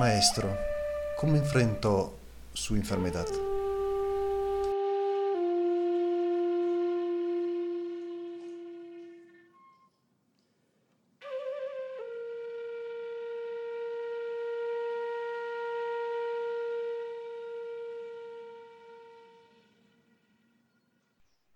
Maestro, ¿cómo enfrentó su enfermedad?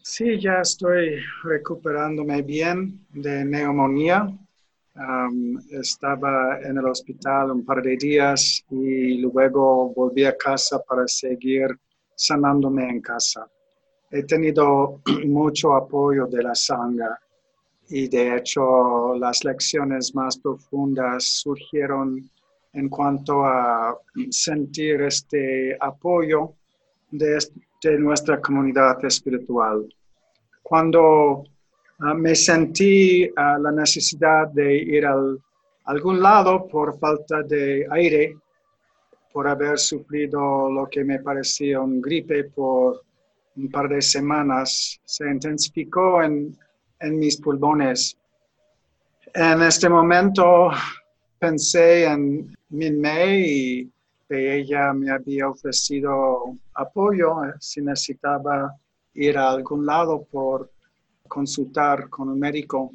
Sí, ya estoy recuperándome bien de neumonía. Um, estaba en el hospital un par de días y luego volví a casa para seguir sanándome en casa. He tenido mucho apoyo de la sangre y de hecho las lecciones más profundas surgieron en cuanto a sentir este apoyo de, de nuestra comunidad espiritual. Cuando Ah, me sentí ah, la necesidad de ir a algún lado por falta de aire, por haber sufrido lo que me parecía un gripe por un par de semanas. Se intensificó en, en mis pulmones. En este momento pensé en Min Mei y que ella me había ofrecido apoyo eh, si necesitaba ir a algún lado por consultar con un médico.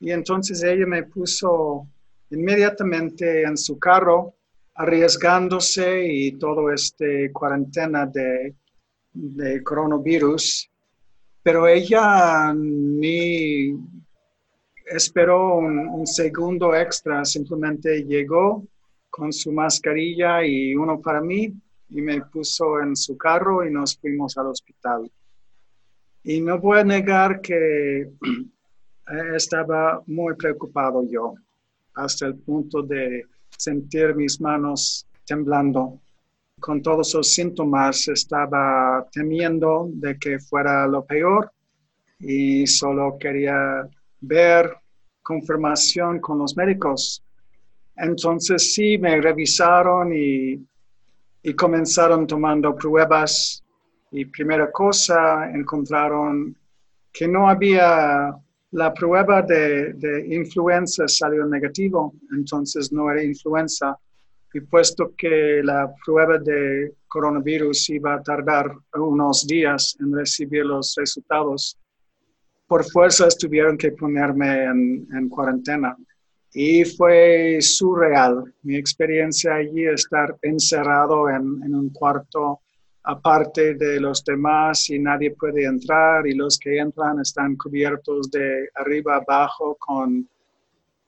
Y entonces ella me puso inmediatamente en su carro, arriesgándose y todo este cuarentena de, coronavirus. Pero ella ni esperó un, segundo extra, simplemente llegó con su mascarilla y uno para mí y me puso en su carro y nos fuimos al hospital. Y no voy a negar que estaba muy preocupado yo, hasta el punto de sentir mis manos temblando. Con todos los síntomas estaba temiendo de que fuera lo peor y solo quería ver confirmación con los médicos. Entonces sí, me revisaron y, y comenzaron tomando pruebas y primera cosa, encontraron que no había la prueba de, de, influenza salió negativo, entonces no era influenza. Y puesto que la prueba de coronavirus iba a tardar unos días en recibir los resultados, por fuerzas tuvieron que ponerme en, en cuarentena. Y fue surreal mi experiencia allí, estar encerrado en, en un cuarto aparte de los demás y nadie puede entrar y los que entran están cubiertos de arriba abajo con,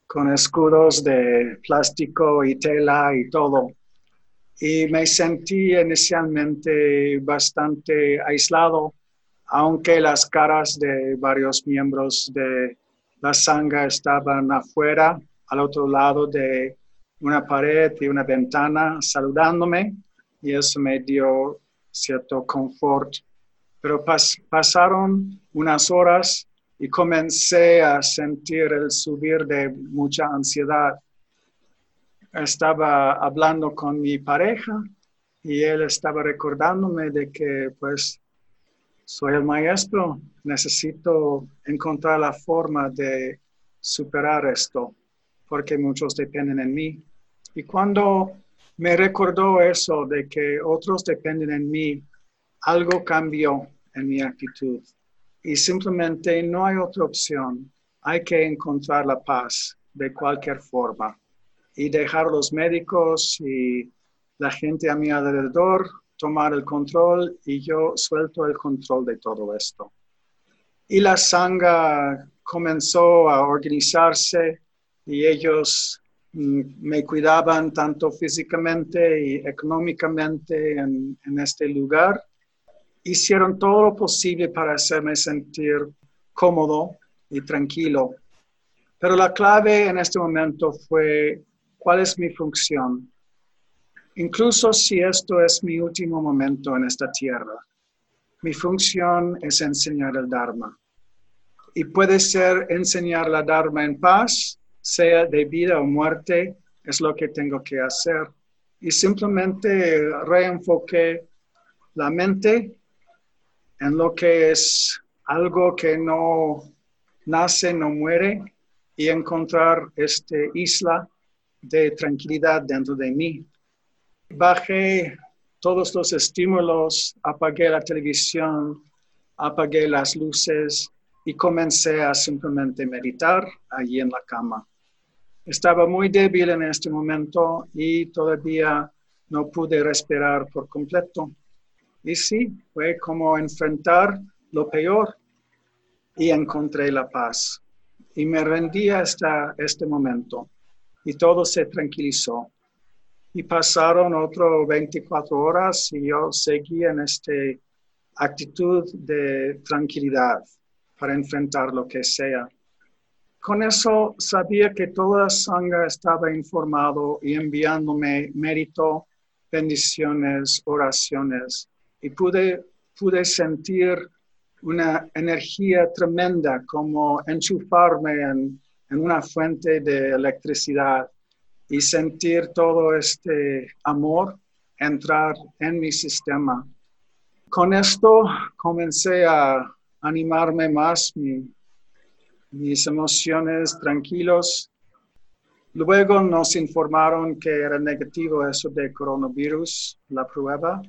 con escudos de plástico y tela y todo. Y me sentí inicialmente bastante aislado, aunque las caras de varios miembros de la sangre estaban afuera, al otro lado de una pared y una ventana saludándome y eso me dio cierto confort. Pero pasaron unas horas y comencé a sentir el subir de mucha ansiedad. Estaba hablando con mi pareja y él estaba recordándome de que pues soy el maestro, necesito encontrar la forma de superar esto, porque muchos dependen en mí. Y cuando me recordó eso de que otros dependen en mí. Algo cambió en mi actitud y simplemente no hay otra opción. Hay que encontrar la paz de cualquier forma y dejar los médicos y la gente a mi alrededor tomar el control y yo suelto el control de todo esto. Y la sangre comenzó a organizarse y ellos me cuidaban tanto físicamente y económicamente en, en este lugar. Hicieron todo lo posible para hacerme sentir cómodo y tranquilo. Pero la clave en este momento fue cuál es mi función. Incluso si esto es mi último momento en esta tierra, mi función es enseñar el Dharma. Y puede ser enseñar la Dharma en paz, sea de vida o muerte, es lo que tengo que hacer. Y simplemente reenfoqué la mente en lo que es algo que no nace, no muere, y encontrar esta isla de tranquilidad dentro de mí. Bajé todos los estímulos, apagué la televisión, apagué las luces y comencé a simplemente meditar allí en la cama. Estaba muy débil en este momento y todavía no pude respirar por completo. Y sí, fue como enfrentar lo peor y encontré la paz. Y me rendí hasta este momento y todo se tranquilizó. Y pasaron otras 24 horas y yo seguí en esta actitud de tranquilidad para enfrentar lo que sea. Con eso sabía que toda Sangha estaba informado y enviándome mérito, bendiciones, oraciones. Y pude, pude sentir una energía tremenda, como enchufarme en, en una fuente de electricidad y sentir todo este amor entrar en mi sistema. Con esto comencé a animarme más, mis emociones tranquilos. Luego nos informaron que era negativo eso de coronavirus, la prueba.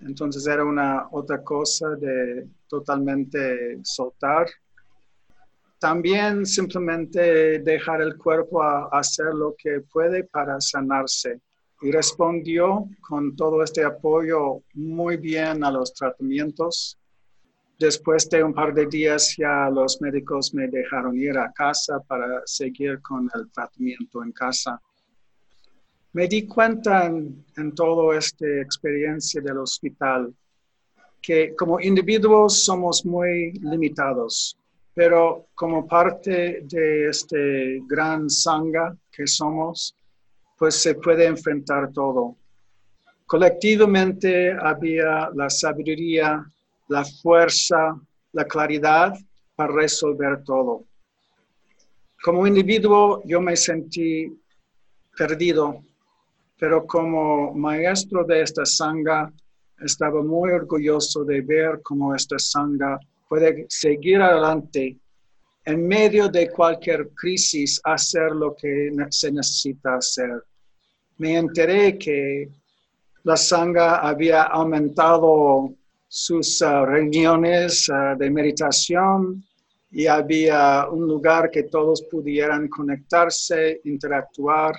Entonces era una otra cosa de totalmente soltar. También simplemente dejar el cuerpo a hacer lo que puede para sanarse. Y respondió con todo este apoyo muy bien a los tratamientos. Después de un par de días ya los médicos me dejaron ir a casa para seguir con el tratamiento en casa me di cuenta en, toda esta experiencia del hospital que como individuos somos muy limitados, pero como parte de este gran sangha que somos, pues se puede enfrentar todo. Colectivamente había la sabiduría, la fuerza, la claridad para resolver todo. Como individuo yo me sentí perdido pero como maestro de esta sangha, estaba muy orgulloso de ver cómo esta sangha puede seguir adelante en medio de cualquier crisis, hacer lo que se necesita hacer. Me enteré que la sangha había aumentado sus uh, reuniones uh, de meditación y había un lugar que todos pudieran conectarse, interactuar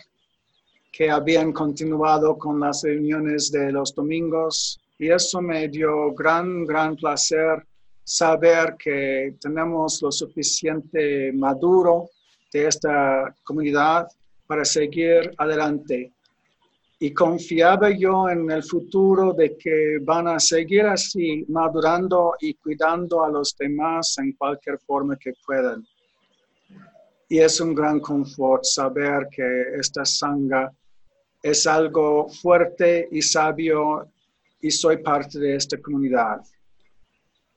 que habían continuado con las reuniones de los domingos y eso me dio gran, gran placer saber que tenemos lo suficiente maduro de esta comunidad para seguir adelante. Y confiaba yo en el futuro de que van a seguir así, madurando y cuidando a los demás en cualquier forma que puedan. Y es un gran confort saber que esta sangha es algo fuerte y sabio y soy parte de esta comunidad.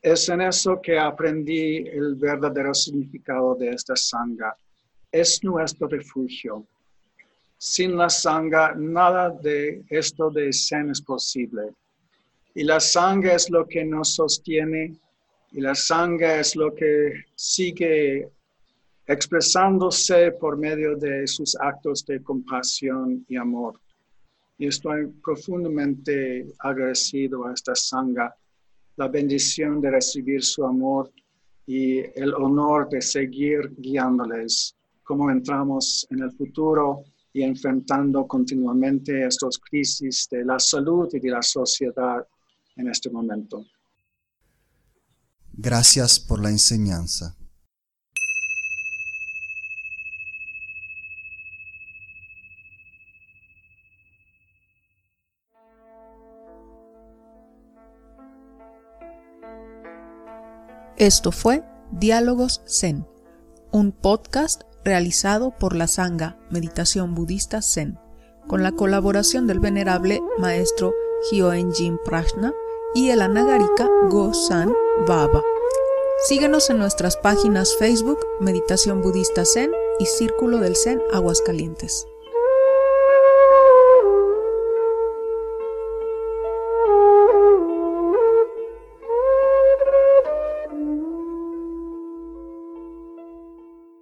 Es en eso que aprendí el verdadero significado de esta sangha. Es nuestro refugio. Sin la sangha, nada de esto de Zen es posible. Y la sangha es lo que nos sostiene y la sangha es lo que sigue expresándose por medio de sus actos de compasión y amor. Y estoy profundamente agradecido a esta sangha, la bendición de recibir su amor y el honor de seguir guiándoles como entramos en el futuro y enfrentando continuamente estas crisis de la salud y de la sociedad en este momento. Gracias por la enseñanza. Esto fue Diálogos Zen, un podcast realizado por la Sangha Meditación Budista Zen, con la colaboración del venerable maestro Hyoen-jin Prajna y el anagarika Go-san Baba. Síguenos en nuestras páginas Facebook Meditación Budista Zen y Círculo del Zen Aguascalientes.